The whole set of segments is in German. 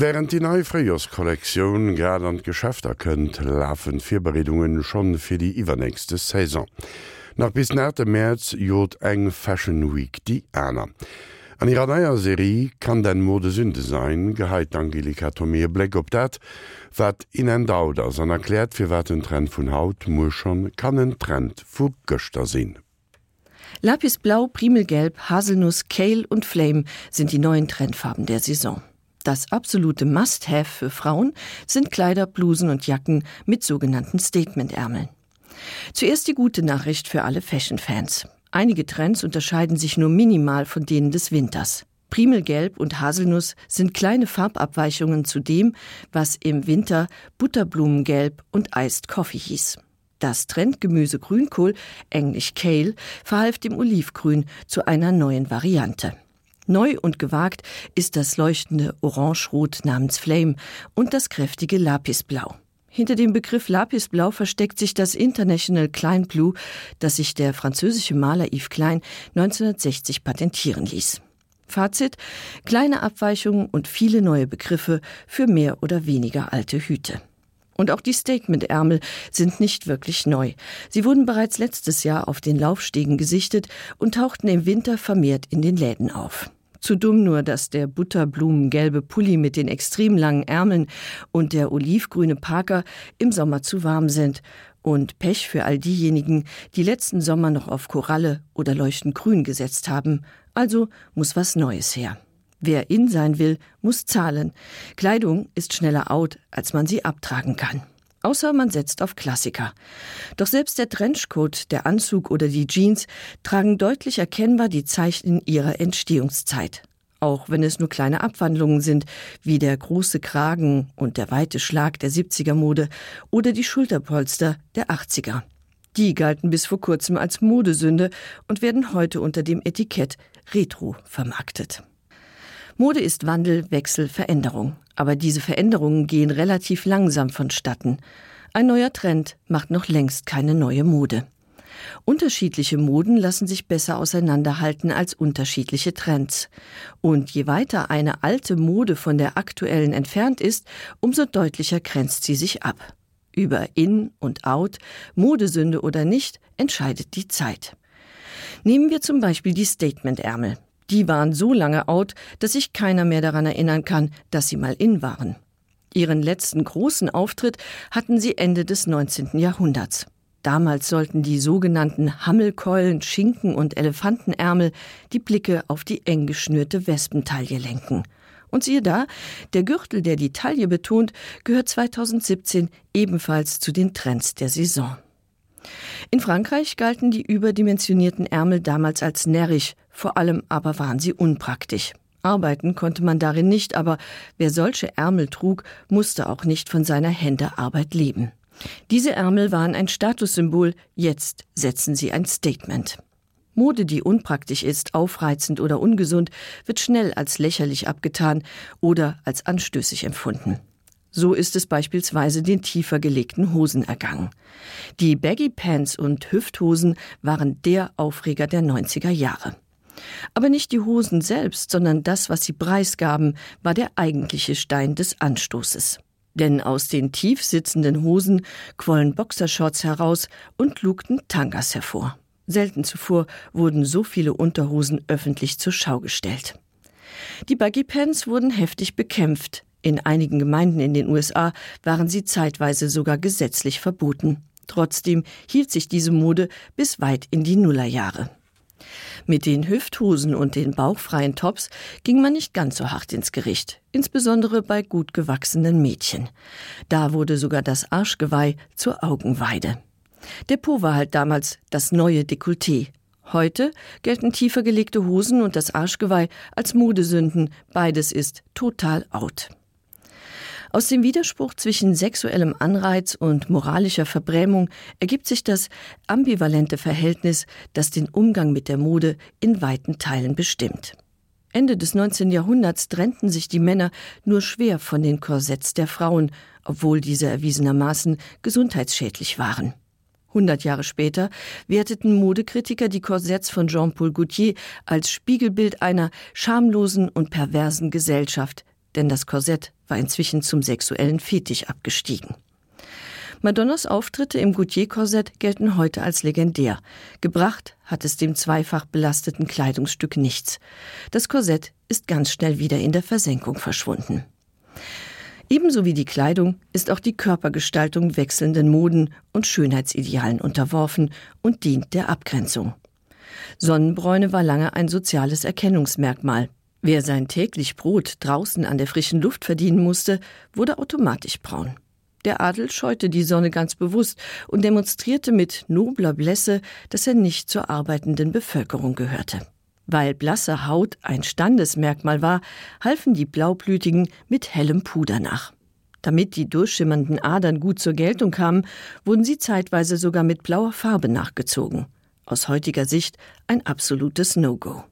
Während die neue Frühjahrskollektion gerade an Geschäfter könnt, laufen Vierberedungen schon für die übernächste Saison. Nach bis nach dem März jod eng Fashion Week die Äner. An ihrer neuer Serie kann den Modesünde sein, geheit Angelika Tomir Black op dat, wat in en Dauders an erklärt fir wat den Trend vun Haut muss schon kann en Trend vu Göster sinn. Lapisblau, Primelgelb, Haselnuss, Kale und Flame sind die neuen Trendfarben der Saison. Das absolute Must-have für Frauen sind Kleider, Blusen und Jacken mit sogenannten Statement-Ärmeln. Zuerst die gute Nachricht für alle Fashion-Fans. Einige Trends unterscheiden sich nur minimal von denen des Winters. Primelgelb und Haselnuss sind kleine Farbabweichungen zu dem, was im Winter Butterblumengelb und Iced Coffee hieß. Das Trendgemüse Grünkohl, englisch Kale, verhalf dem Olivgrün zu einer neuen Variante. Neu und gewagt ist das leuchtende Orangerot namens Flame und das kräftige Lapisblau. Hinter dem Begriff Lapisblau versteckt sich das International Klein Blue, das sich der französische Maler Yves Klein 1960 patentieren ließ. Fazit: kleine Abweichungen und viele neue Begriffe für mehr oder weniger alte Hüte. Und auch die Statementärmel sind nicht wirklich neu. Sie wurden bereits letztes Jahr auf den Laufstegen gesichtet und tauchten im Winter vermehrt in den Läden auf. Zu dumm nur, dass der butterblumengelbe Pulli mit den extrem langen Ärmeln und der olivgrüne Parker im Sommer zu warm sind. Und Pech für all diejenigen, die letzten Sommer noch auf Koralle oder leuchtend grün gesetzt haben. Also muss was Neues her. Wer in sein will, muss zahlen. Kleidung ist schneller out, als man sie abtragen kann außer man setzt auf Klassiker. Doch selbst der Trenchcoat, der Anzug oder die Jeans tragen deutlich erkennbar die Zeichen ihrer Entstehungszeit. Auch wenn es nur kleine Abwandlungen sind, wie der große Kragen und der weite Schlag der 70er Mode oder die Schulterpolster der 80er. Die galten bis vor kurzem als Modesünde und werden heute unter dem Etikett Retro vermarktet. Mode ist Wandel, Wechsel, Veränderung. Aber diese Veränderungen gehen relativ langsam vonstatten. Ein neuer Trend macht noch längst keine neue Mode. Unterschiedliche Moden lassen sich besser auseinanderhalten als unterschiedliche Trends. Und je weiter eine alte Mode von der aktuellen entfernt ist, umso deutlicher grenzt sie sich ab. Über In und Out, Modesünde oder nicht, entscheidet die Zeit. Nehmen wir zum Beispiel die Statementärmel. Die waren so lange out, dass sich keiner mehr daran erinnern kann, dass sie mal in waren. Ihren letzten großen Auftritt hatten sie Ende des 19. Jahrhunderts. Damals sollten die sogenannten Hammelkeulen, Schinken und Elefantenärmel die Blicke auf die eng geschnürte Wespentaille lenken. Und siehe da, der Gürtel, der die Taille betont, gehört 2017 ebenfalls zu den Trends der Saison. In Frankreich galten die überdimensionierten Ärmel damals als närrisch, vor allem aber waren sie unpraktisch. Arbeiten konnte man darin nicht, aber wer solche Ärmel trug, musste auch nicht von seiner Hände Arbeit leben. Diese Ärmel waren ein Statussymbol, jetzt setzen sie ein Statement. Mode, die unpraktisch ist, aufreizend oder ungesund, wird schnell als lächerlich abgetan oder als anstößig empfunden. So ist es beispielsweise den tiefer gelegten Hosen ergangen. Die Baggy Pants und Hüfthosen waren der Aufreger der 90er Jahre. Aber nicht die Hosen selbst, sondern das, was sie preisgaben, war der eigentliche Stein des Anstoßes. Denn aus den tief sitzenden Hosen quollen Boxershorts heraus und lugten Tangas hervor. Selten zuvor wurden so viele Unterhosen öffentlich zur Schau gestellt. Die Baggy Pants wurden heftig bekämpft, in einigen Gemeinden in den USA waren sie zeitweise sogar gesetzlich verboten. Trotzdem hielt sich diese Mode bis weit in die Nullerjahre. Mit den Hüfthosen und den bauchfreien Tops ging man nicht ganz so hart ins Gericht, insbesondere bei gut gewachsenen Mädchen. Da wurde sogar das Arschgeweih zur Augenweide. Der Po war halt damals das neue Dekolleté. Heute gelten tiefer gelegte Hosen und das Arschgeweih als Modesünden. Beides ist total out. Aus dem Widerspruch zwischen sexuellem Anreiz und moralischer Verbrämung ergibt sich das ambivalente Verhältnis, das den Umgang mit der Mode in weiten Teilen bestimmt. Ende des 19. Jahrhunderts trennten sich die Männer nur schwer von den Korsetts der Frauen, obwohl diese erwiesenermaßen gesundheitsschädlich waren. Hundert Jahre später werteten Modekritiker die Korsetts von Jean-Paul Gaultier als Spiegelbild einer schamlosen und perversen Gesellschaft, denn das Korsett war inzwischen zum sexuellen Fetisch abgestiegen. Madonnas Auftritte im Goutier-Korsett gelten heute als legendär. Gebracht hat es dem zweifach belasteten Kleidungsstück nichts. Das Korsett ist ganz schnell wieder in der Versenkung verschwunden. Ebenso wie die Kleidung ist auch die Körpergestaltung wechselnden Moden und Schönheitsidealen unterworfen und dient der Abgrenzung. Sonnenbräune war lange ein soziales Erkennungsmerkmal. Wer sein täglich Brot draußen an der frischen Luft verdienen musste, wurde automatisch braun. Der Adel scheute die Sonne ganz bewusst und demonstrierte mit nobler Blässe, dass er nicht zur arbeitenden Bevölkerung gehörte. Weil blasse Haut ein Standesmerkmal war, halfen die Blaublütigen mit hellem Puder nach. Damit die durchschimmernden Adern gut zur Geltung kamen, wurden sie zeitweise sogar mit blauer Farbe nachgezogen. Aus heutiger Sicht ein absolutes No-Go.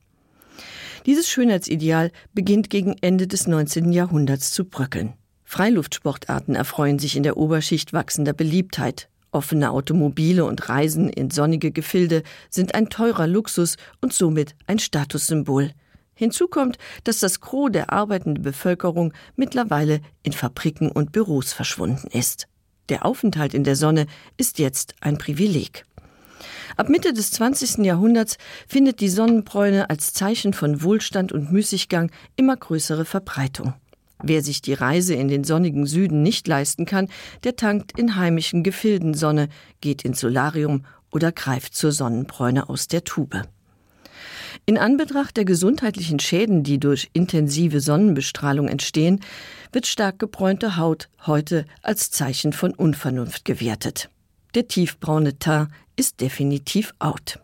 Dieses Schönheitsideal beginnt gegen Ende des 19. Jahrhunderts zu bröckeln. Freiluftsportarten erfreuen sich in der Oberschicht wachsender Beliebtheit. Offene Automobile und Reisen in sonnige Gefilde sind ein teurer Luxus und somit ein Statussymbol. Hinzu kommt, dass das Gros der arbeitenden Bevölkerung mittlerweile in Fabriken und Büros verschwunden ist. Der Aufenthalt in der Sonne ist jetzt ein Privileg. Ab Mitte des 20. Jahrhunderts findet die Sonnenbräune als Zeichen von Wohlstand und Müßiggang immer größere Verbreitung. Wer sich die Reise in den sonnigen Süden nicht leisten kann, der tankt in heimischen Gefilden Sonne, geht ins Solarium oder greift zur Sonnenbräune aus der Tube. In Anbetracht der gesundheitlichen Schäden, die durch intensive Sonnenbestrahlung entstehen, wird stark gebräunte Haut heute als Zeichen von Unvernunft gewertet. Der tiefbraune Teint ist definitiv out.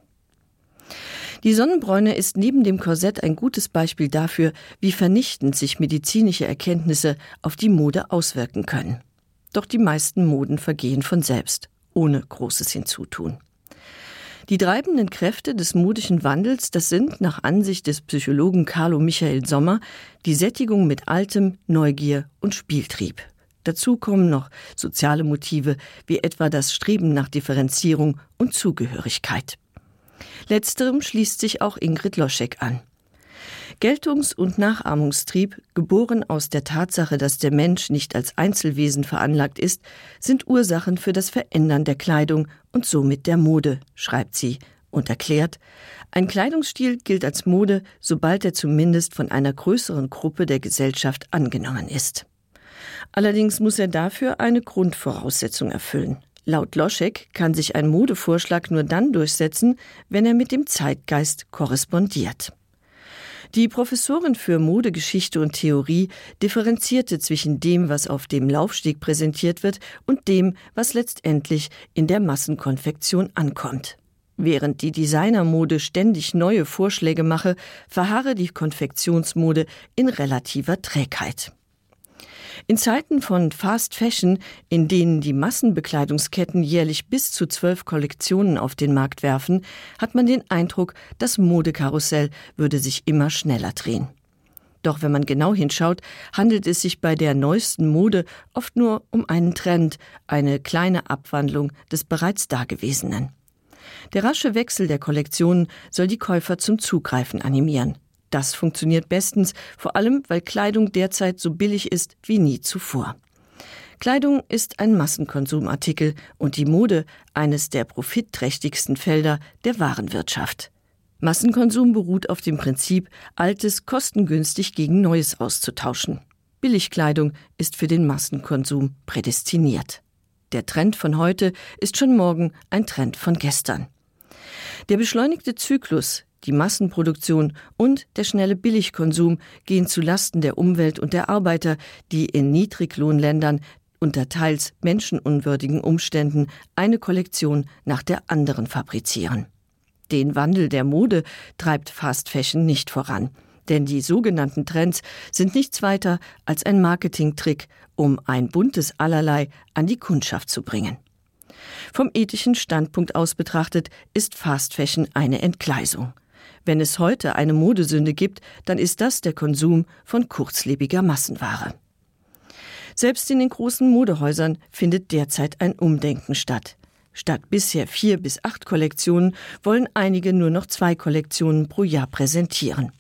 Die Sonnenbräune ist neben dem Korsett ein gutes Beispiel dafür, wie vernichtend sich medizinische Erkenntnisse auf die Mode auswirken können. Doch die meisten Moden vergehen von selbst, ohne großes Hinzutun. Die treibenden Kräfte des modischen Wandels, das sind nach Ansicht des Psychologen Carlo Michael Sommer die Sättigung mit altem, Neugier und Spieltrieb. Dazu kommen noch soziale Motive wie etwa das Streben nach Differenzierung und Zugehörigkeit. Letzterem schließt sich auch Ingrid Loschek an. Geltungs- und Nachahmungstrieb, geboren aus der Tatsache, dass der Mensch nicht als Einzelwesen veranlagt ist, sind Ursachen für das Verändern der Kleidung und somit der Mode, schreibt sie und erklärt, ein Kleidungsstil gilt als Mode, sobald er zumindest von einer größeren Gruppe der Gesellschaft angenommen ist. Allerdings muss er dafür eine Grundvoraussetzung erfüllen. Laut Loschek kann sich ein Modevorschlag nur dann durchsetzen, wenn er mit dem Zeitgeist korrespondiert. Die Professorin für Modegeschichte und Theorie differenzierte zwischen dem, was auf dem Laufsteg präsentiert wird, und dem, was letztendlich in der Massenkonfektion ankommt. Während die Designermode ständig neue Vorschläge mache, verharre die Konfektionsmode in relativer Trägheit. In Zeiten von Fast Fashion, in denen die Massenbekleidungsketten jährlich bis zu zwölf Kollektionen auf den Markt werfen, hat man den Eindruck, das Modekarussell würde sich immer schneller drehen. Doch wenn man genau hinschaut, handelt es sich bei der neuesten Mode oft nur um einen Trend, eine kleine Abwandlung des bereits Dagewesenen. Der rasche Wechsel der Kollektionen soll die Käufer zum Zugreifen animieren. Das funktioniert bestens, vor allem weil Kleidung derzeit so billig ist wie nie zuvor. Kleidung ist ein Massenkonsumartikel und die Mode eines der profitträchtigsten Felder der Warenwirtschaft. Massenkonsum beruht auf dem Prinzip, Altes kostengünstig gegen Neues auszutauschen. Billigkleidung ist für den Massenkonsum prädestiniert. Der Trend von heute ist schon morgen ein Trend von gestern. Der beschleunigte Zyklus, die Massenproduktion und der schnelle Billigkonsum gehen zu Lasten der Umwelt und der Arbeiter, die in Niedriglohnländern unter teils menschenunwürdigen Umständen eine Kollektion nach der anderen fabrizieren. Den Wandel der Mode treibt Fast Fashion nicht voran, denn die sogenannten Trends sind nichts weiter als ein Marketingtrick, um ein buntes Allerlei an die Kundschaft zu bringen. Vom ethischen Standpunkt aus betrachtet ist Fast Fashion eine Entgleisung. Wenn es heute eine Modesünde gibt, dann ist das der Konsum von kurzlebiger Massenware. Selbst in den großen Modehäusern findet derzeit ein Umdenken statt. Statt bisher vier bis acht Kollektionen wollen einige nur noch zwei Kollektionen pro Jahr präsentieren.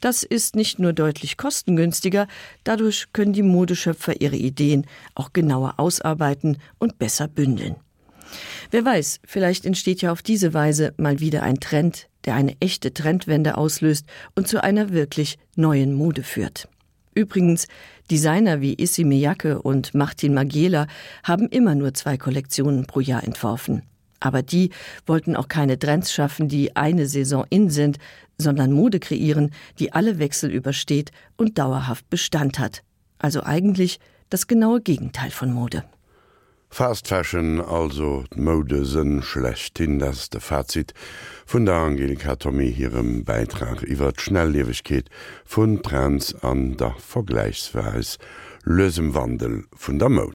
Das ist nicht nur deutlich kostengünstiger, dadurch können die Modeschöpfer ihre Ideen auch genauer ausarbeiten und besser bündeln. Wer weiß, vielleicht entsteht ja auf diese Weise mal wieder ein Trend, der eine echte Trendwende auslöst und zu einer wirklich neuen Mode führt. Übrigens, Designer wie Issy Miyake und Martin Magiela haben immer nur zwei Kollektionen pro Jahr entworfen. Aber die wollten auch keine Trends schaffen, die eine Saison in sind, sondern Mode kreieren, die alle Wechsel übersteht und dauerhaft Bestand hat. Also eigentlich das genaue Gegenteil von Mode. Fast Fashion also schlecht hin das de Fazit vun der Angelika Tommy hirem Beitrag iwwer Schnelllewigkeit vun Trans an der Vergleichsweis Lösemwandel vun der Mod.